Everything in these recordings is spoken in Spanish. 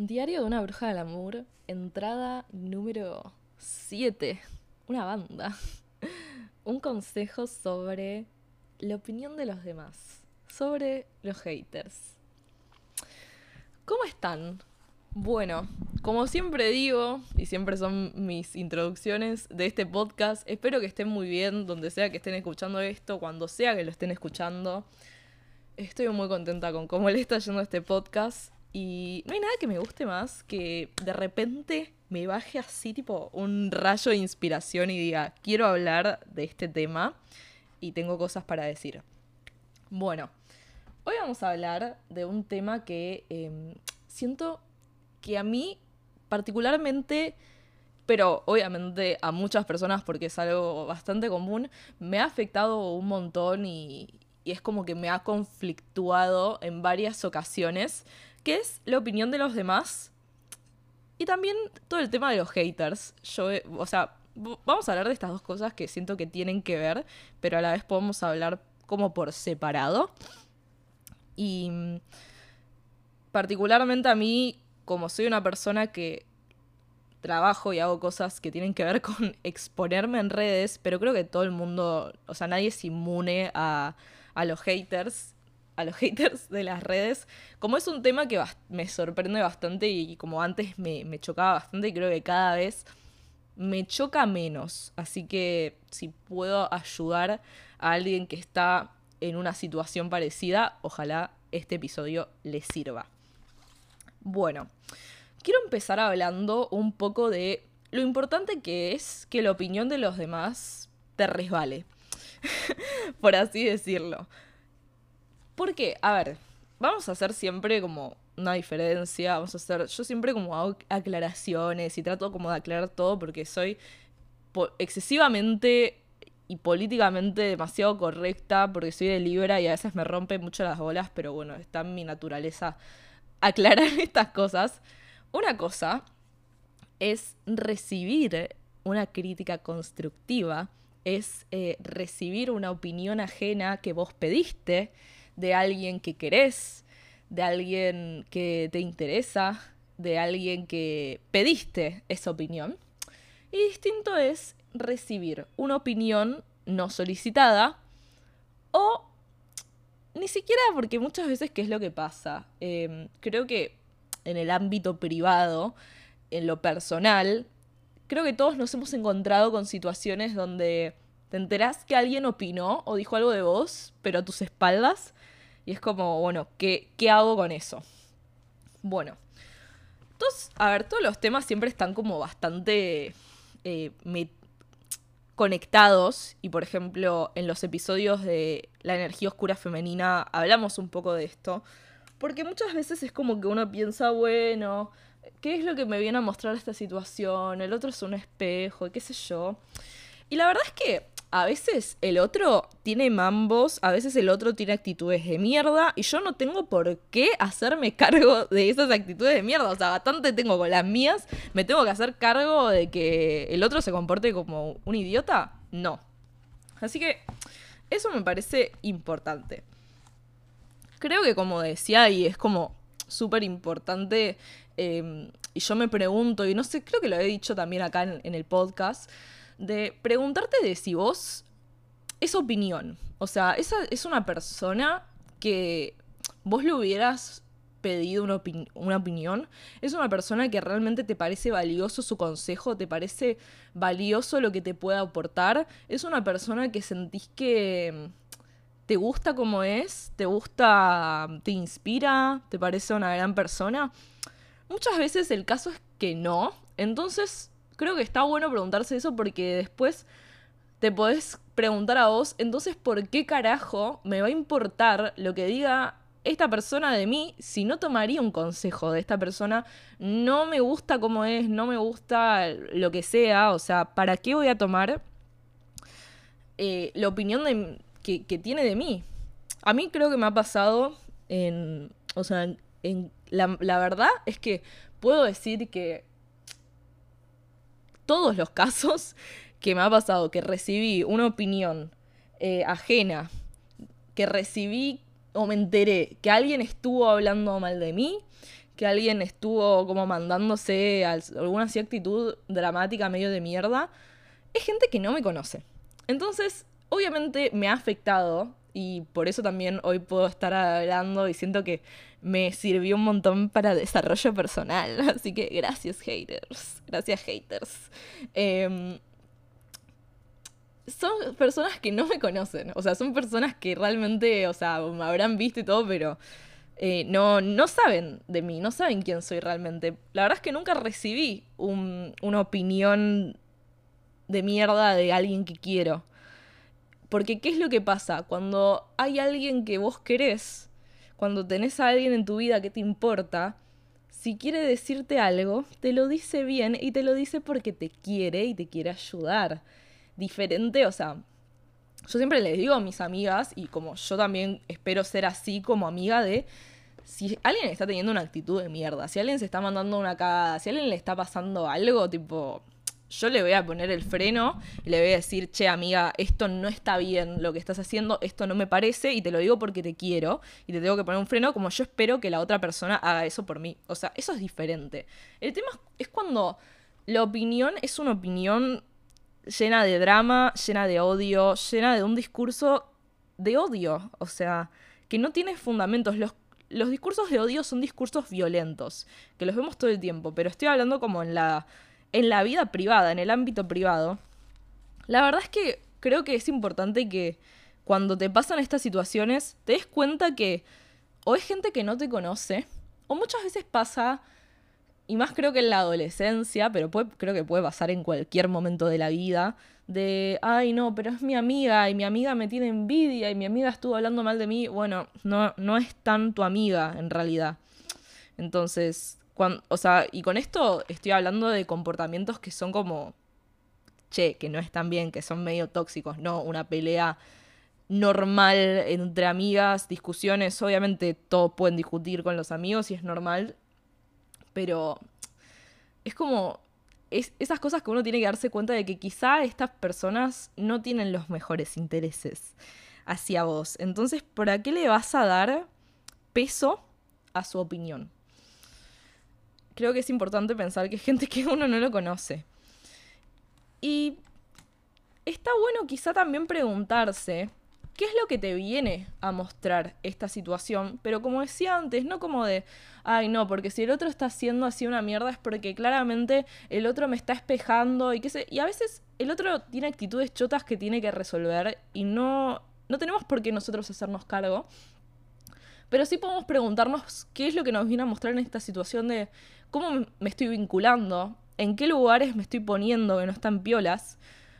Diario de una bruja del amor, entrada número 7. Una banda. Un consejo sobre la opinión de los demás. Sobre los haters. ¿Cómo están? Bueno, como siempre digo, y siempre son mis introducciones de este podcast, espero que estén muy bien donde sea que estén escuchando esto, cuando sea que lo estén escuchando. Estoy muy contenta con cómo le está yendo este podcast. Y no hay nada que me guste más que de repente me baje así tipo un rayo de inspiración y diga, quiero hablar de este tema y tengo cosas para decir. Bueno, hoy vamos a hablar de un tema que em, siento que a mí particularmente, pero obviamente a muchas personas porque es algo bastante común, me ha afectado un montón y, y es como que me ha conflictuado en varias ocasiones que es la opinión de los demás y también todo el tema de los haters. Yo, o sea, vamos a hablar de estas dos cosas que siento que tienen que ver, pero a la vez podemos hablar como por separado. Y mm, particularmente a mí, como soy una persona que trabajo y hago cosas que tienen que ver con exponerme en redes, pero creo que todo el mundo, o sea, nadie es inmune a, a los haters a los haters de las redes. Como es un tema que me sorprende bastante y como antes me, chocaba bastante creo que cada vez me choca menos. Así que si puedo ayudar a alguien que está en una situación parecida, ojalá este episodio le sirva. Bueno, quiero empezar hablando un poco de lo importante que es que la opinión de los demás te resbale, por así decirlo. Porque, a ver, vamos a hacer siempre como una diferencia, vamos a hacer, yo siempre como hago aclaraciones y trato como de aclarar todo porque soy excesivamente y políticamente demasiado correcta porque soy de Libra y a veces me rompe mucho las bolas, pero bueno, está en mi naturaleza aclarar estas cosas. Una cosa es recibir una crítica constructiva, es eh, recibir una opinión ajena que vos pediste, de alguien que querés, de alguien que te interesa, de alguien que pediste esa opinión. Y distinto es recibir una opinión no solicitada o ni siquiera porque muchas veces, ¿qué es lo que pasa? Em, creo que en el ámbito privado, en lo personal, creo que todos nos hemos encontrado con situaciones donde te enterás que alguien opinó o dijo algo de vos, pero a tus espaldas, y es como, bueno, ¿qué, qué hago con eso? Bueno. Entonces, a ver, todos los temas siempre están como bastante eh, conectados. Y por ejemplo, en los episodios de La energía oscura femenina hablamos un poco de esto. Porque muchas veces es como que uno piensa, bueno, ¿qué es lo que me viene a mostrar esta situación? El otro es un espejo, qué sé yo. Y la verdad es que a veces el otro tiene mambos, a veces el otro tiene actitudes de mierda y yo no tengo por qué hacerme cargo de esas actitudes de mierda. O sea, bastante tengo con las mías, me tengo que hacer cargo de que el otro se comporte como un idiota. No. Así que eso me parece importante. Creo que como decía, y es como súper importante, em, y yo me pregunto, y no sé, creo que lo he dicho también acá en el podcast, de preguntarte de si vos es opinión. O sea, esa es una persona que vos le hubieras pedido una, una, opinión. Es una persona que realmente te parece valioso su consejo, te parece valioso lo que te pueda aportar. Es una persona que sentís que te gusta como es, te gusta, te inspira, te parece una gran persona. Muchas veces el caso es que no. Entonces creo que está bueno preguntarse eso porque después te podés preguntar a vos, entonces, ¿por qué carajo me va a importar lo que diga esta persona de mí si no tomaría un consejo de esta persona? No me gusta cómo es, no me gusta lo que sea, o sea, ¿para qué voy a tomar eh, la opinión de, que, tiene de mí? A mí creo que me ha pasado en, o sea, en, la, la verdad es que puedo decir que todos los casos que me ha pasado, que recibí una opinión eh, ajena, que recibí o me enteré que alguien estuvo hablando mal de mí, que alguien estuvo como mandándose alguna así actitud dramática medio de mierda, es gente que no me conoce. Entonces, obviamente me ha afectado y por eso también hoy puedo estar hablando y siento que me sirvió un montón para desarrollo personal. Así que gracias haters, gracias haters. Em, son personas que no me conocen, o sea, son personas que realmente, o sea, me habrán visto y todo, pero eh, no, no saben de mí, no saben quién soy realmente. La verdad es que nunca recibí una opinión de mierda de alguien que quiero. Porque ¿qué es lo que pasa? Cuando hay alguien que vos querés, cuando tenés a alguien en tu vida que te importa, si quiere decirte algo, te lo dice bien y te lo dice porque te quiere y te quiere ayudar. Diferente, o sea, yo siempre les digo a mis amigas, y como yo también espero ser así como amiga de, si alguien está teniendo una actitud de mierda, si alguien se está mandando una cagada, si alguien le está pasando algo, tipo, yo le voy a poner el freno y le voy a decir, che amiga, esto no está bien lo que estás haciendo, esto no me parece y te lo digo porque te quiero y te tengo que poner un freno como yo espero que la otra persona haga eso por mí. O sea, eso es diferente. El tema es cuando la opinión es una opinión llena de drama, llena de odio, llena de un discurso de odio. O sea, que no tiene fundamentos. Los, los discursos de odio son discursos violentos, que los vemos todo el tiempo, pero estoy hablando como en la en la vida privada, en el ámbito privado, la verdad es que creo que es importante que cuando te pasan estas situaciones te des cuenta que o es gente que no te conoce, o muchas veces pasa, y más creo que en la adolescencia, pero creo que puede pasar en cualquier momento de la vida, de, ay no, pero es mi amiga y mi amiga me tiene envidia y mi amiga estuvo hablando mal de mí, bueno, no, no es tan tu amiga en realidad. Entonces, o sea, y con esto estoy hablando de comportamientos que son como, che, que no están bien, que son medio tóxicos, no una pelea normal entre amigas, discusiones, obviamente todos pueden discutir con los amigos y es normal, pero es como es, esas cosas que uno tiene que darse cuenta de que quizá estas personas no tienen los mejores intereses hacia vos. Entonces, ¿por qué le vas a dar peso a su opinión? Creo que es importante pensar que hay gente que uno no lo conoce. Y está bueno quizá también preguntarse qué es lo que te viene a mostrar esta situación, pero como decía antes, no como de, ay no, porque si el otro está haciendo así una mierda es porque claramente el otro me está espejando y qué sé, y a veces el otro tiene actitudes chotas que tiene que resolver y no, no tenemos por qué nosotros hacernos cargo. Pero sí podemos preguntarnos qué es lo que nos viene a mostrar en esta situación de cómo me estoy vinculando, en qué lugares me estoy poniendo que no están piolas.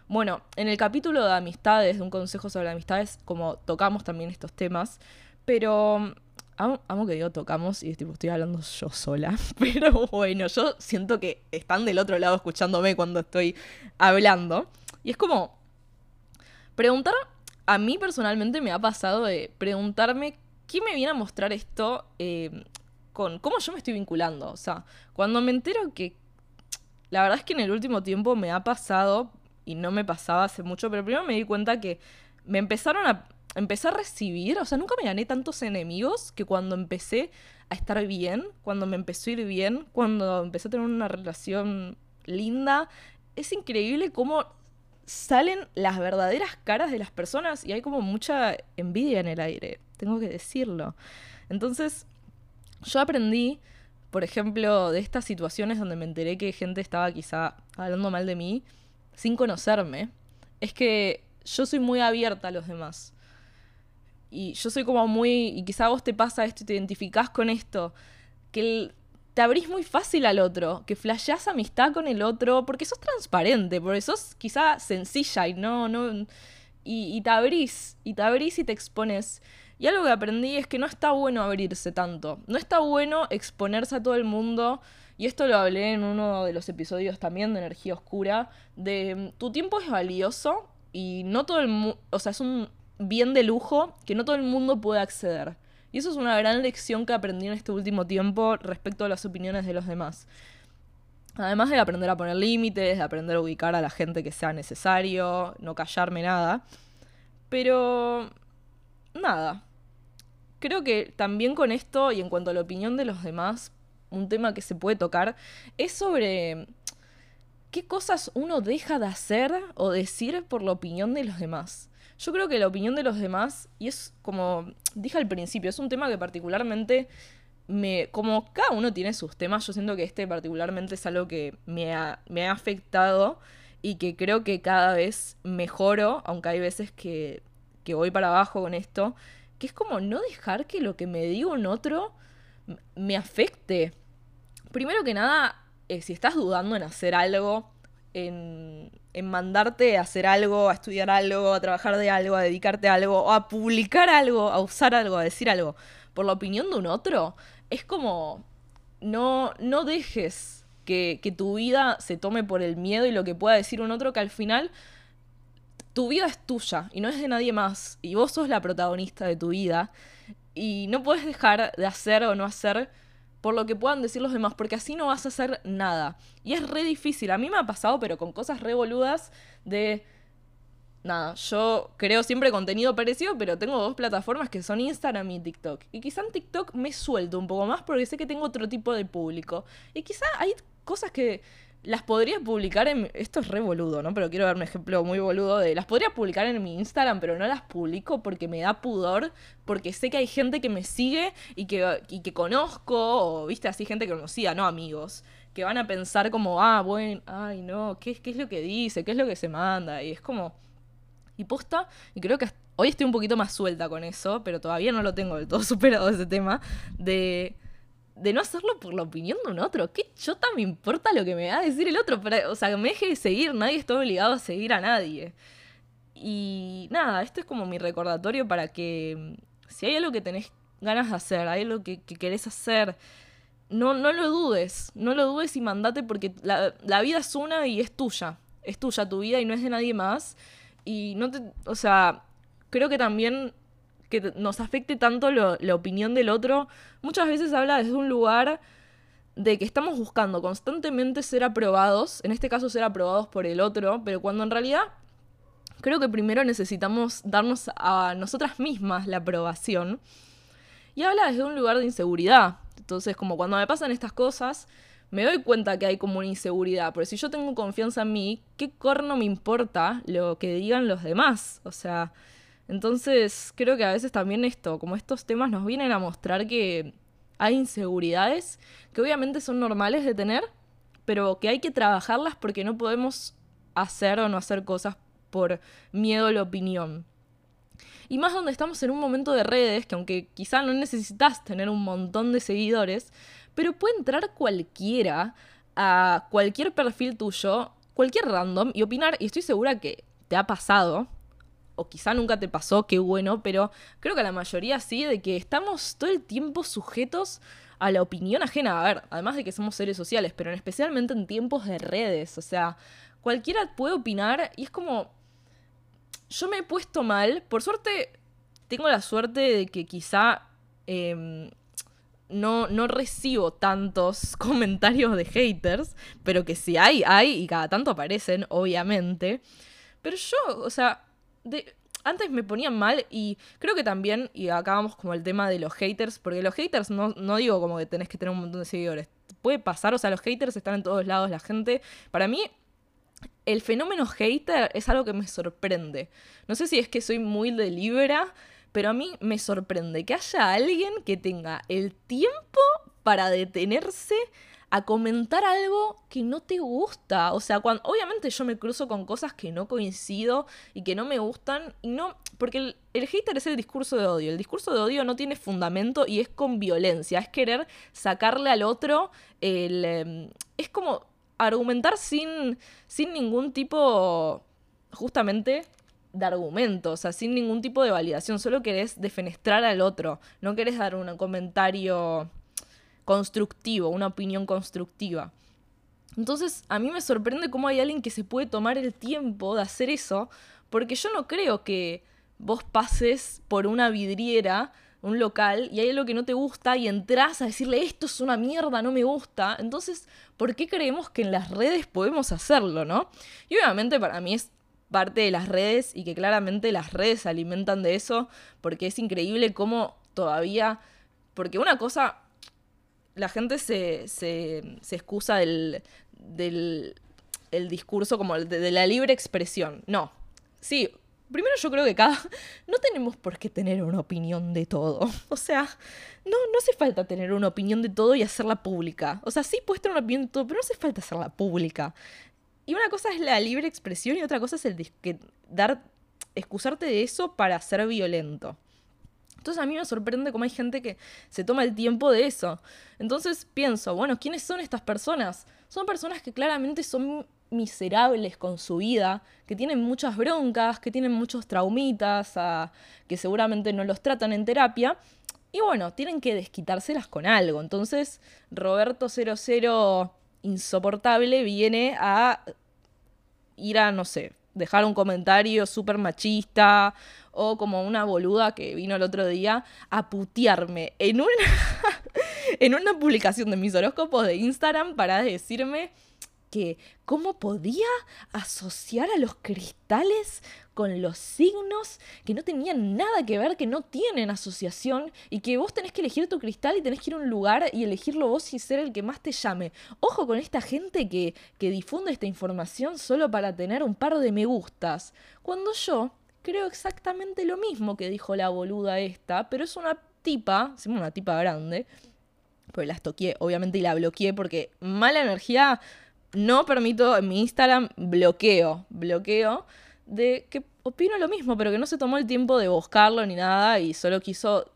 Bueno, en el capítulo de amistades, de un consejo sobre amistades, como tocamos también estos temas, pero mm, amo, que digo tocamos y estoy hablando yo sola, pero bueno, yo siento que están del otro lado escuchándome cuando estoy hablando. Y es como, preguntar, a mí personalmente me ha pasado de preguntarme qué me viene a mostrar esto eh, con cómo yo me estoy vinculando. O sea, cuando me entero que la verdad es que en el último tiempo me ha pasado, y no me pasaba hace mucho, pero primero me di cuenta que me empezaron a empezar a recibir, o sea, nunca me gané tantos enemigos que cuando empecé a estar bien, cuando me empezó a ir bien, cuando empecé a tener una relación linda, es increíble cómo salen las verdaderas caras de las personas y hay como mucha envidia en el aire, tengo que decirlo. Entonces, yo aprendí, por ejemplo, de estas situaciones donde me enteré que gente estaba quizá hablando mal de mí sin conocerme, es que yo soy muy abierta a los demás. Y yo soy como muy, y quizá a vos te pasa esto y te identificás con esto, que te abrís muy fácil al otro, que flashás amistad con el otro, porque sos transparente, porque sos quizá sencilla y no, no, y, y te abrís, y te abrís y te expones. Y algo que aprendí es que no está bueno abrirse tanto. No está bueno exponerse a todo el mundo. Y esto lo hablé en uno de los episodios también de Energía Oscura. De mm, tu tiempo es valioso y no todo el mundo. O sea, es un bien de lujo que no todo el mundo puede acceder. Y eso es una gran lección que aprendí en este último tiempo respecto a las opiniones de los demás. Además de aprender a poner límites, de aprender a ubicar a la gente que sea necesario, no callarme nada. Pero... Nada, creo que también con esto y en cuanto a la opinión de los demás, un tema que se puede tocar, es sobre qué cosas uno deja de hacer o decir por la opinión de los demás. Yo creo que la opinión de los demás, y es como dije al principio, es un tema que particularmente me. Como cada uno tiene sus temas, yo siento que este particularmente es algo que me ha, me ha afectado y que creo que cada vez mejoro, aunque hay veces que, que voy para abajo con esto, que es como no dejar que lo que me diga un otro me afecte. Primero que nada, eh, si estás dudando en hacer algo, en, en, mandarte a hacer algo, a estudiar algo, a trabajar de algo, a dedicarte a algo, o a publicar algo, a usar algo, a decir algo, por la opinión de un otro, es como no, no dejes que, que tu vida se tome por el miedo y lo que pueda decir un otro, que al final tu vida es tuya y no es de nadie más, y vos sos la protagonista de tu vida, y no puedes dejar de hacer o no hacer por lo que puedan decir los demás, porque así no vas a hacer nada. Y es re difícil. A mí me ha pasado, pero con cosas re boludas de... Nada, yo creo siempre contenido parecido, pero tengo dos plataformas que son Instagram y TikTok. Y quizá en TikTok me suelto un poco más porque sé que tengo otro tipo de público. Y quizá hay cosas que las podría publicar en... Esto es re boludo, ¿no? Pero quiero dar un ejemplo muy boludo de... Las podría publicar en mi Instagram, pero no las publico porque me da pudor, porque sé que hay gente que me sigue y que, y que conozco, o viste así gente que conocía, no amigos, que van a pensar como, ah, bueno, ay, no, ¿qué, ¿qué es lo que dice? ¿Qué es lo que se manda? Y es como... Y posta, y creo que hoy estoy un poquito más suelta con eso, pero todavía no lo tengo del todo superado ese tema, de de no hacerlo por la opinión de un otro. ¿Qué chota me importa lo que me va a decir el otro? o sea, que me deje de seguir, nadie está obligado a seguir a nadie. Y nada, este es como mi recordatorio para que mm, si hay algo que tenés ganas de hacer, hay algo que, querés hacer, no, no lo dudes, no lo dudes y mandate porque la, la vida es una y es tuya. Es tuya tu vida y no es de nadie más. Y no te, o sea, creo que también que nos afecte tanto la opinión del otro, muchas veces habla desde un lugar de que estamos buscando constantemente ser aprobados, en este caso ser aprobados por el otro, pero cuando en realidad creo que primero necesitamos darnos a nosotras mismas la aprobación. Y habla desde un lugar de inseguridad. Entonces, como cuando me pasan estas cosas, me doy cuenta que hay como una inseguridad. Pero si yo tengo confianza en mí, ¿qué corno me importa lo que digan los demás? O sea, entonces, creo que a veces también esto, como estos temas nos vienen a mostrar que hay inseguridades que obviamente son normales de tener, pero que hay que trabajarlas porque no podemos hacer o no hacer cosas por miedo a la opinión. Y más donde estamos en un momento de redes, que aunque quizá no necesitas tener un montón de seguidores, pero puede entrar cualquiera a cualquier perfil tuyo, cualquier random, y opinar, y estoy segura que te ha pasado, o quizá nunca te pasó, qué bueno, pero creo que la mayoría sí, de que estamos todo el tiempo sujetos a la opinión ajena. A ver, además de que somos seres sociales, pero especialmente en tiempos de redes, o sea, cualquiera puede opinar y es como... Yo me he puesto mal, por suerte tengo la suerte de que quizá... Em, no, no, recibo tantos comentarios de haters, pero que si hay, hay y cada tanto aparecen, obviamente. Pero yo, o sea, antes me ponían mal y creo que también, y acá vamos como el tema de los haters, porque los haters no, no digo como que tenés que tener un montón de seguidores. Puede pasar, o sea, los haters están en todos lados, la gente. Para mí, el fenómeno hater es algo que me sorprende. No sé si es que soy muy de libra, pero a mí me sorprende que haya alguien que tenga el tiempo para detenerse a comentar algo que no te gusta. O sea, cuando, obviamente yo me cruzo con cosas que no coincido y que no me gustan. Y no. Porque el, el hater es el discurso de odio. El discurso de odio no tiene fundamento y es con violencia. Es querer sacarle al otro el. Em, es como argumentar sin. sin ningún tipo. justamente de argumento, o sea, sin ningún tipo de validación, solo querés defenestrar al otro, no querés dar un comentario constructivo, una opinión constructiva. Entonces, a mí me sorprende cómo hay alguien que se puede tomar el tiempo de hacer eso, porque yo no creo que vos pases por una vidriera, un local, y hay algo que no te gusta y entras a decirle esto es una mierda, no me gusta. Entonces, ¿por qué creemos que en las redes podemos hacerlo, no? Y obviamente para mí es parte de las redes y que claramente las redes se alimentan de eso, porque es increíble cómo todavía, porque una cosa la gente se, se, excusa del, del el discurso como de, de la libre expresión. No. Sí, Primero yo creo que cada... No tenemos por qué tener una opinión de todo. O sea, no, no hace falta tener una opinión de todo y hacerla pública. O sea, sí puedes tener una opinión de todo, pero no hace falta hacerla pública. Y una cosa es la libre expresión y otra cosa es el que dar... excusarte de eso para ser violento. Entonces a mí me sorprende cómo hay gente que se toma el tiempo de eso. Entonces pienso, bueno, ¿quiénes son estas personas? Son personas que claramente son miserables con su vida, que tienen muchas broncas, que tienen muchos traumitas, que seguramente no los tratan en terapia. Y bueno, tienen que desquitárselas con algo. Entonces, Roberto 00 insoportable viene a ir a, no sé, dejar un comentario súper machista o como una boluda que vino el otro día a putearme en una, en una publicación de mis horóscopos de Instagram para decirme que cómo podía asociar a los cristales con los signos que no tenían nada que ver, que no tienen asociación y que vos tenés que elegir tu cristal y tenés que ir a un lugar y elegirlo vos y ser el que más te llame. Ojo con esta gente que, que difunde esta información solo para tener un par de me gustas. Cuando yo creo exactamente lo mismo que dijo la boluda esta, pero es una tipa, una tipa grande, pues la toqué obviamente y la bloqueé porque mala energía no permito en mi Instagram bloqueo, bloqueo de que opino lo mismo, pero que no se tomó el tiempo de buscarlo ni nada y solo quiso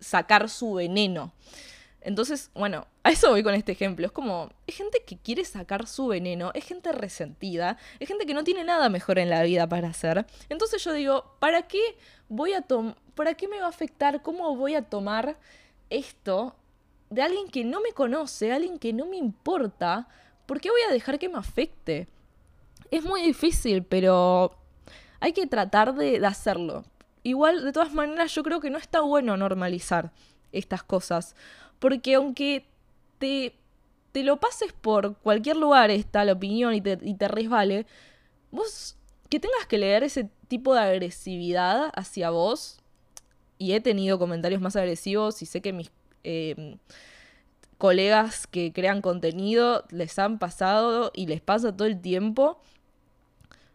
sacar su veneno. Entonces, bueno, a eso voy con este ejemplo. Es como, es gente que quiere sacar su veneno, es gente resentida, es gente que no tiene nada mejor en la vida para hacer. Entonces yo digo, ¿para qué voy a para qué me va a afectar, cómo voy a tomar esto de alguien que no me conoce, alguien que no me importa? ¿Por qué voy a dejar que me afecte? Es muy difícil, pero hay que tratar de, hacerlo. Igual, de todas maneras, yo creo que no está bueno normalizar estas cosas. Porque aunque te, te lo pases por cualquier lugar esta la opinión y te, y te resbale, vos que tengas que leer ese tipo de agresividad hacia vos, y he tenido comentarios más agresivos y sé que mis... Eh, colegas que crean contenido les han pasado y les pasa todo el tiempo.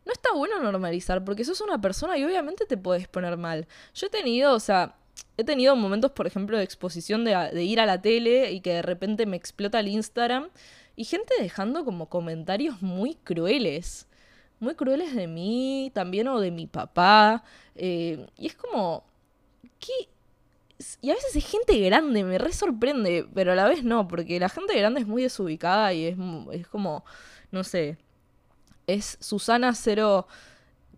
No está bueno normalizar porque sos una persona y obviamente te puedes poner mal. Yo he tenido, o sea, he tenido momentos, por ejemplo, de exposición de, ir a la tele y que de repente me explota el Instagram y gente dejando como comentarios muy crueles. Muy crueles de mí también o de mi papá. Eh, y es como, ¿qué, y a veces es gente grande, me re sorprende, pero a la vez no, porque la gente grande es muy desubicada y es, es como, no sé, es Susana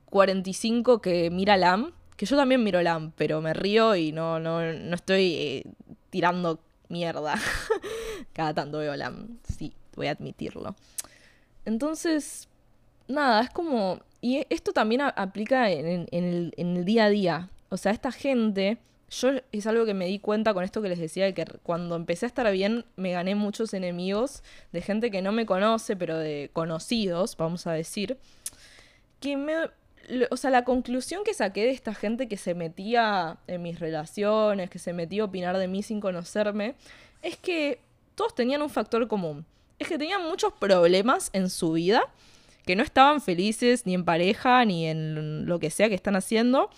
045 que mira LAM, que yo también miro LAM, pero me río y no, no, no estoy eh, tirando mierda. Cada tanto veo LAM, sí, voy a admitirlo. Entonces, nada, es como... Y esto también aplica en, el, en el día a día. O sea, esta gente yo es algo que me di cuenta con esto que les decía, de que cuando empecé a estar bien me gané muchos enemigos de gente que no me conoce, pero de conocidos, vamos a decir, que me... O sea, la conclusión que saqué de esta gente que se metía en mis relaciones, que se metía a opinar de mí sin conocerme, es que todos tenían un factor común. Es que tenían muchos problemas en su vida, que no estaban felices ni en pareja, ni en lo que sea que están haciendo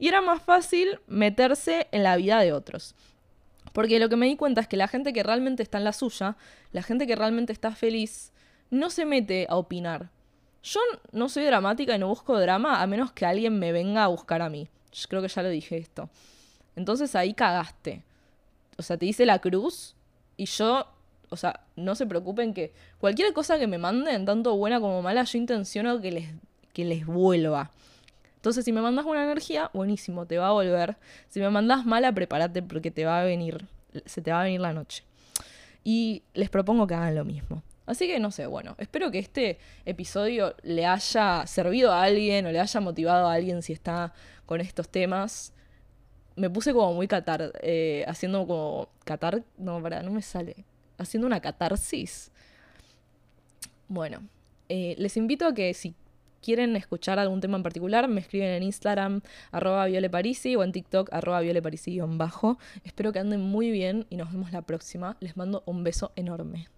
y era más fácil meterse en la vida de otros. Porque lo que me di cuenta es que la gente que realmente está en la suya, la gente que realmente está feliz, no se mete a opinar. Yo no soy dramática y no busco drama a menos que alguien me venga a buscar a mí. Yo creo que ya lo dije esto. Entonces ahí cagaste. O sea, te dice la cruz y yo, o sea, no se preocupen que cualquier cosa que me manden, tanto buena como mala, yo intenciono que les, que les vuelva. Entonces, si me mandas una energía, buenísimo, te va a volver. Si me mandas mala, prepárate porque te va a venir, se te va a venir la noche. Y les propongo que hagan lo mismo. Así que no sé, bueno, espero que este episodio le haya servido a alguien o le haya motivado a alguien si está con estos temas. Me puse como muy catar, eh, haciendo como... Catar, no, para, no me sale. Haciendo una catarsis. Bueno, eh, les invito a que si quieren escuchar algún tema en particular, me escriben en Instagram arroba violeparisi o en TikTok arroba violeparisi-bajo. Espero que anden muy bien y nos vemos la próxima. Les mando un beso enorme.